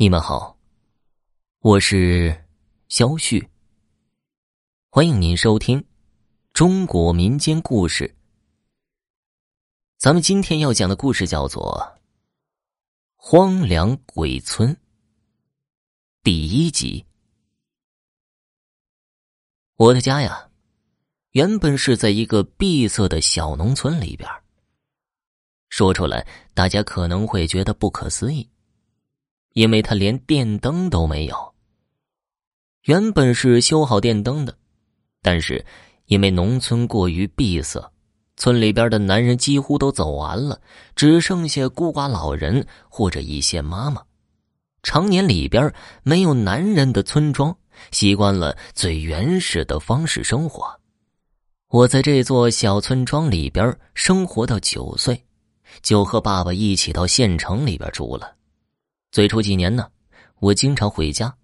你们好，我是肖旭。欢迎您收听中国民间故事。咱们今天要讲的故事叫做《荒凉鬼村》第一集。我的家呀，原本是在一个闭塞的小农村里边。说出来，大家可能会觉得不可思议。因为他连电灯都没有。原本是修好电灯的，但是因为农村过于闭塞，村里边的男人几乎都走完了，只剩下孤寡老人或者一些妈妈。常年里边没有男人的村庄，习惯了最原始的方式生活。我在这座小村庄里边生活到九岁，就和爸爸一起到县城里边住了。最初几年呢，我经常回家，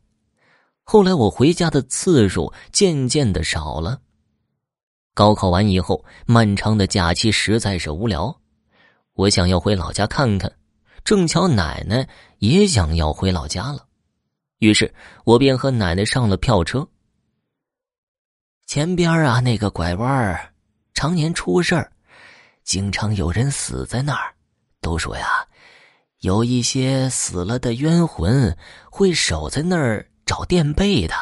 后来我回家的次数渐渐的少了。高考完以后，漫长的假期实在是无聊，我想要回老家看看，正巧奶奶也想要回老家了，于是我便和奶奶上了票车。前边啊，那个拐弯儿，常年出事儿，经常有人死在那儿，都说呀。有一些死了的冤魂会守在那儿找垫背的。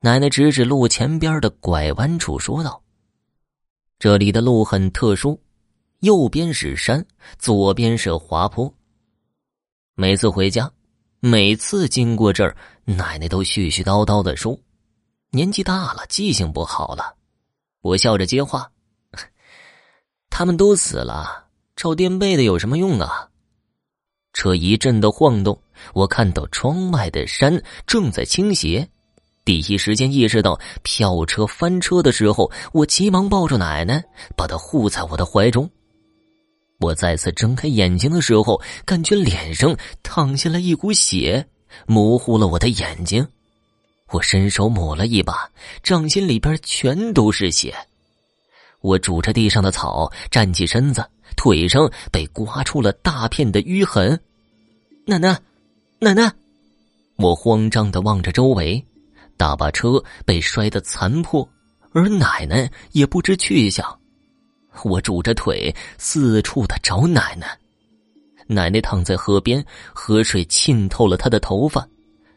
奶奶指指路前边的拐弯处说道：“这里的路很特殊，右边是山，左边是滑坡。每次回家，每次经过这儿，奶奶都絮絮叨叨的说，年纪大了，记性不好了。”我笑着接话：“ 他们都死了。”找垫背的有什么用啊？车一阵的晃动，我看到窗外的山正在倾斜，第一时间意识到票车翻车的时候，我急忙抱住奶奶，把她护在我的怀中。我再次睁开眼睛的时候，感觉脸上淌下了一股血，模糊了我的眼睛。我伸手抹了一把，掌心里边全都是血。我拄着地上的草，站起身子。腿上被刮出了大片的淤痕，奶奶，奶奶！我慌张的望着周围，大巴车被摔得残破，而奶奶也不知去向。我拄着腿四处的找奶奶，奶奶躺在河边，河水浸透了她的头发，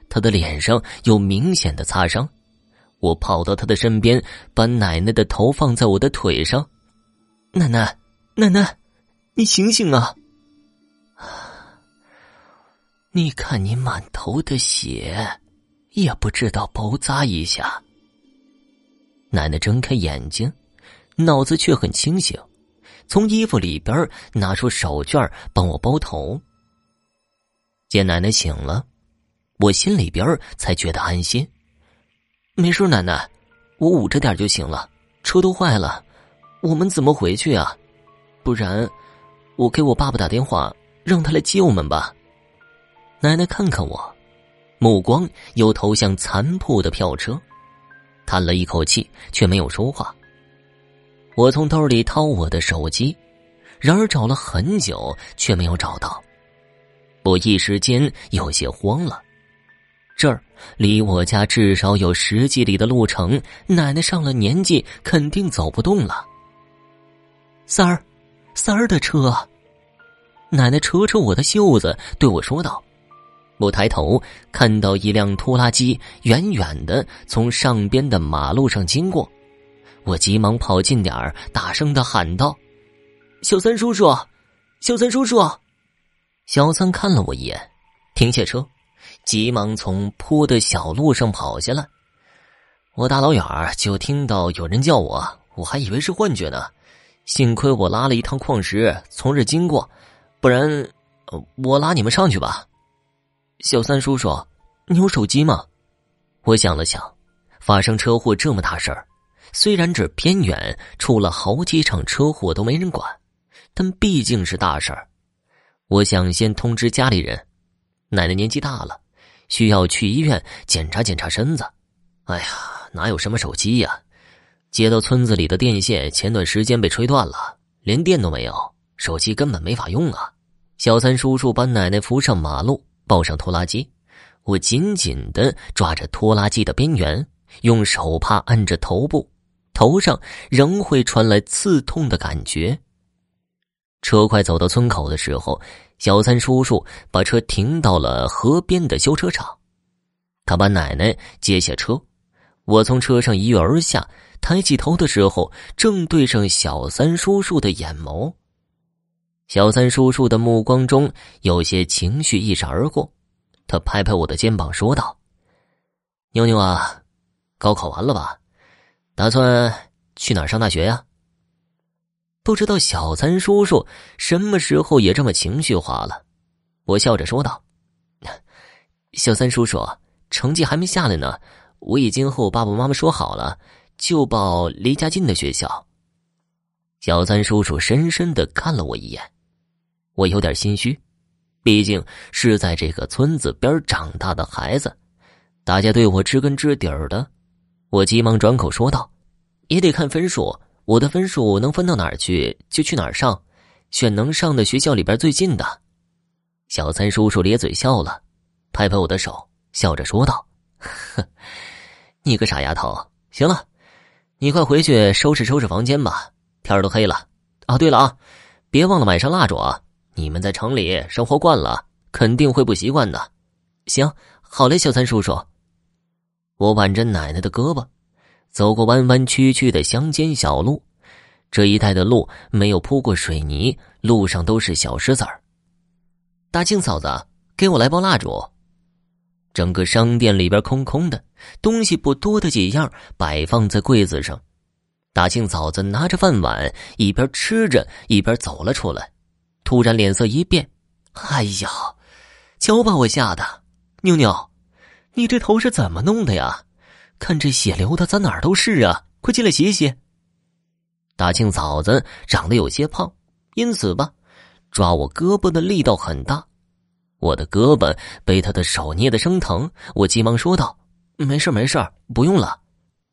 她的脸上有明显的擦伤。我跑到她的身边，把奶奶的头放在我的腿上，奶奶，奶奶。你醒醒啊！你看你满头的血，也不知道包扎一下。奶奶睁开眼睛，脑子却很清醒，从衣服里边拿出手绢帮我包头。见奶奶醒了，我心里边才觉得安心。没事，奶奶，我捂着点就行了。车都坏了，我们怎么回去啊？不然。我给我爸爸打电话，让他来接我们吧。奶奶看看我，目光又投向残破的票车，叹了一口气，却没有说话。我从兜里掏我的手机，然而找了很久，却没有找到。我一时间有些慌了。这儿离我家至少有十几里的路程，奶奶上了年纪，肯定走不动了。三儿。三儿的车，奶奶扯扯我的袖子，对我说道：“我抬头看到一辆拖拉机远远的从上边的马路上经过，我急忙跑近点儿，大声的喊道：‘小三叔叔，小三叔叔！’小三看了我一眼，停下车，急忙从坡的小路上跑下来。我大老远就听到有人叫我，我还以为是幻觉呢。”幸亏我拉了一趟矿石从这经过，不然，我拉你们上去吧。小三叔叔，你有手机吗？我想了想，发生车祸这么大事儿，虽然这偏远，出了好几场车祸都没人管，但毕竟是大事儿。我想先通知家里人，奶奶年纪大了，需要去医院检查检查身子。哎呀，哪有什么手机呀？接到村子里的电线，前段时间被吹断了，连电都没有，手机根本没法用啊！小三叔叔把奶奶扶上马路，抱上拖拉机，我紧紧的抓着拖拉机的边缘，用手帕按着头部，头上仍会传来刺痛的感觉。车快走到村口的时候，小三叔叔把车停到了河边的修车厂，他把奶奶接下车，我从车上一跃而下，抬起头的时候，正对上小三叔叔的眼眸。小三叔叔的目光中有些情绪一闪而过，他拍拍我的肩膀说道：“妞妞啊，高考完了吧？打算去哪儿上大学呀？”不知道小三叔叔什么时候也这么情绪化了，我笑着说道：“小三叔叔，成绩还没下来呢，我已经和我爸爸妈妈说好了，就报离家近的学校。”小三叔叔深深的看了我一眼。我有点心虚，毕竟是在这个村子边长大的孩子，大家对我知根知底儿的。我急忙转口说道：“也得看分数，我的分数能分到哪儿去就去哪儿上，选能上的学校里边最近的。”小三叔叔咧嘴笑了，拍拍我的手，笑着说道：“呵，你个傻丫头，行了，你快回去收拾收拾房间吧，天都黑了。啊，对了啊，别忘了买上蜡烛啊。”你们在城里生活惯了，肯定会不习惯的。行，好嘞，小三叔叔。我挽着奶奶的胳膊，走过弯弯曲曲的乡间小路。这一带的路没有铺过水泥，路上都是小石子儿。大庆嫂子，给我来包蜡烛。整个商店里边空空的，东西不多的几样摆放在柜子上。大庆嫂子拿着饭碗，一边吃着一边走了出来。突然脸色一变，哎呀，瞧把我吓的！妞妞，你这头是怎么弄的呀？看这血流的，咱哪儿都是啊！快进来洗洗。大庆嫂子长得有些胖，因此吧，抓我胳膊的力道很大，我的胳膊被他的手捏得生疼。我急忙说道：“没事没事不用了。”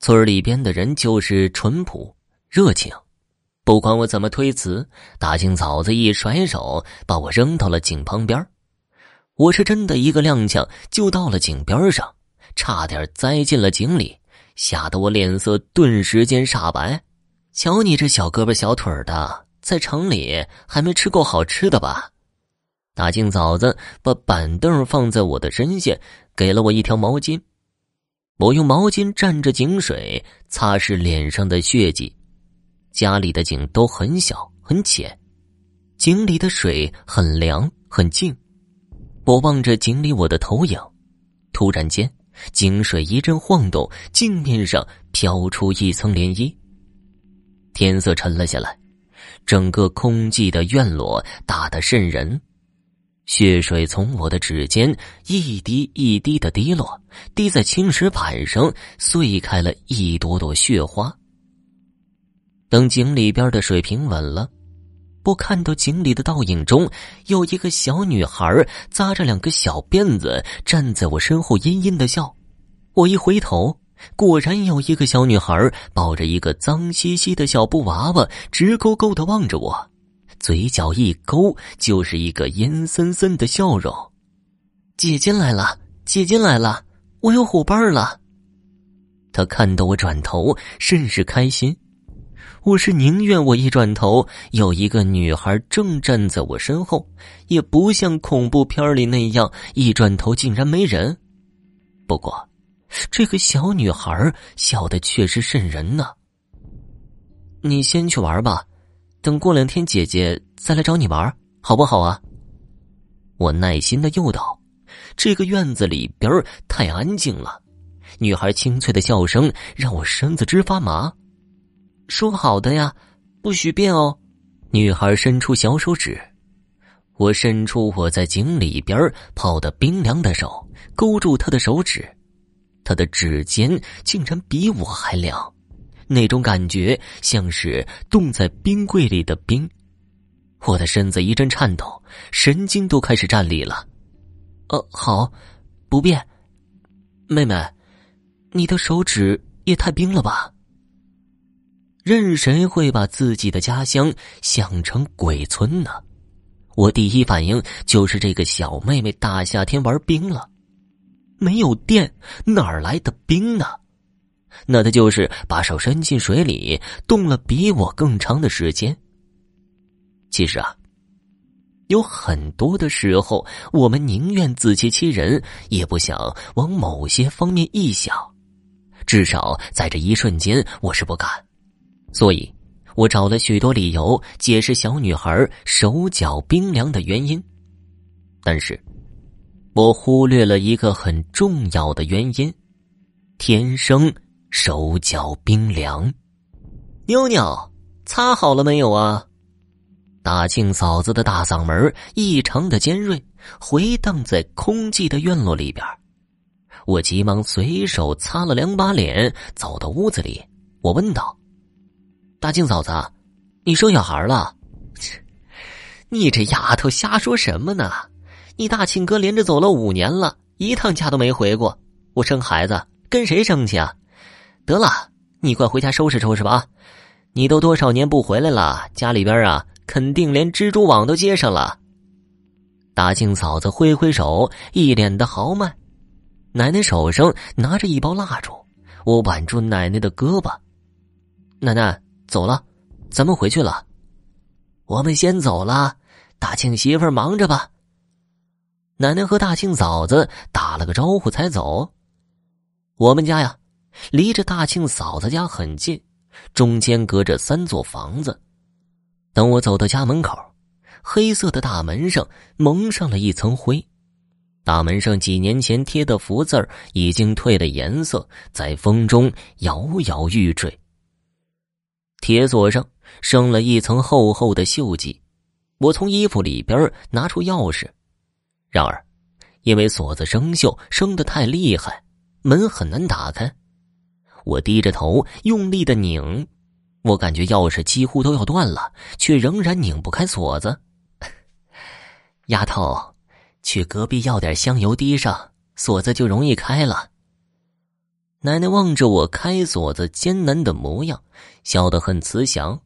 村里边的人就是淳朴热情。不管我怎么推辞，大清嫂子一甩手把我扔到了井旁边。我是真的一个踉跄就到了井边上，差点栽进了井里，吓得我脸色顿时间煞白。瞧你这小胳膊小腿的，在城里还没吃够好吃的吧？大青嫂子把板凳放在我的身下，给了我一条毛巾。我用毛巾蘸着井水擦拭脸上的血迹。家里的井都很小很浅，井里的水很凉很静。我望着井里我的投影，突然间，井水一阵晃动，镜面上飘出一层涟漪。天色沉了下来，整个空寂的院落大得渗人。血水从我的指尖一滴一滴的滴落，滴在青石板上，碎开了一朵朵血花。等井里边的水平稳了，我看到井里的倒影中有一个小女孩扎着两个小辫子站在我身后，阴阴的笑。我一回头，果然有一个小女孩抱着一个脏兮兮的小布娃娃，直勾勾的望着我，嘴角一勾，就是一个阴森森的笑容。姐姐来了，姐姐来了，我有伙伴了。他看到我转头，甚是开心。我是宁愿我一转头有一个女孩正站在我身后，也不像恐怖片里那样一转头竟然没人。不过，这个小女孩笑的确实瘆人呢。你先去玩吧，等过两天姐姐再来找你玩，好不好啊？我耐心的诱导。这个院子里边太安静了，女孩清脆的笑声让我身子直发麻。说好的呀，不许变哦！女孩伸出小手指，我伸出我在井里边泡的冰凉的手，勾住她的手指，她的指尖竟然比我还凉，那种感觉像是冻在冰柜里的冰。我的身子一阵颤抖，神经都开始站立了。哦，好，不变。妹妹，你的手指也太冰了吧！任谁会把自己的家乡想成鬼村呢？我第一反应就是这个小妹妹大夏天玩冰了，没有电哪儿来的冰呢？那他就是把手伸进水里，冻了比我更长的时间。其实啊，有很多的时候，我们宁愿自欺欺人，也不想往某些方面臆想。至少在这一瞬间，我是不敢。所以。我找了许多理由解释小女孩手脚冰凉的原因，但是，我忽略了一个很重要的原因：天生手脚冰凉。妞妞，擦好了没有啊？大庆嫂子的大嗓门异常的尖锐，回荡在空寂的院落里边。我急忙随手擦了两把脸，走到屋子里，我问道。大庆嫂子，你生小孩了？你这丫头瞎说什么呢？你大庆哥连着走了五年了，一趟家都没回过。我生孩子跟谁生去啊？得了，你快回家收拾收拾吧。你都多少年不回来了，家里边啊肯定连蜘蛛网都接上了。大庆嫂子挥挥手，一脸的豪迈。奶奶手上拿着一包蜡烛，我挽住奶奶的胳膊，奶奶。走了，咱们回去了。我们先走了，大庆媳妇忙着吧。奶奶和大庆嫂子打了个招呼才走。我们家呀，离着大庆嫂子家很近，中间隔着三座房子。等我走到家门口，黑色的大门上蒙上了一层灰，大门上几年前贴的福字已经褪了颜色，在风中摇摇欲坠。铁锁上生了一层厚厚的锈迹，我从衣服里边拿出钥匙，然而，因为锁子生锈生的太厉害，门很难打开。我低着头用力的拧，我感觉钥匙几乎都要断了，却仍然拧不开锁子。丫头，去隔壁要点香油滴上，锁子就容易开了。奶奶望着我开锁子艰难的模样，笑得很慈祥。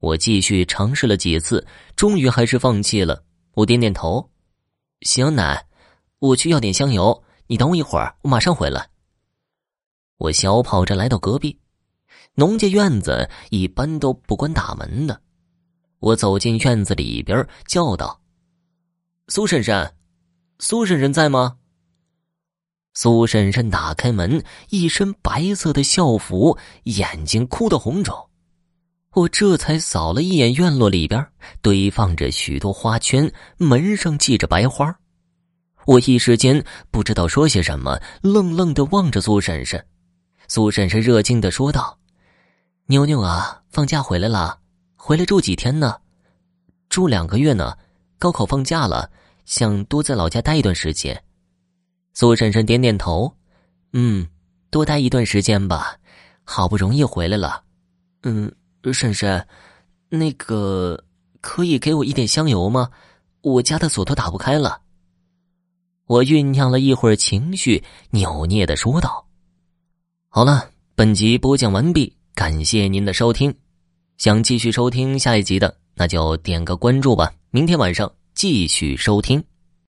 我继续尝试了几次，终于还是放弃了。我点点头：“行，奶，我去要点香油，你等我一会儿，我马上回来。”我小跑着来到隔壁，农家院子一般都不关大门的。我走进院子里边，叫道：“苏婶婶，苏婶婶在吗？”苏婶婶打开门，一身白色的校服，眼睛哭得红肿。我这才扫了一眼院落里边，堆放着许多花圈，门上系着白花。我一时间不知道说些什么，愣愣的望着苏婶婶。苏婶婶热情的说道：“妞妞啊，放假回来了，回来住几天呢？住两个月呢。高考放假了，想多在老家待一段时间。”苏婶婶点点头，嗯，多待一段时间吧，好不容易回来了。嗯，婶婶，那个可以给我一点香油吗？我家的锁都打不开了。我酝酿了一会儿情绪，扭捏的说道：“好了，本集播讲完毕，感谢您的收听。想继续收听下一集的，那就点个关注吧。明天晚上继续收听。”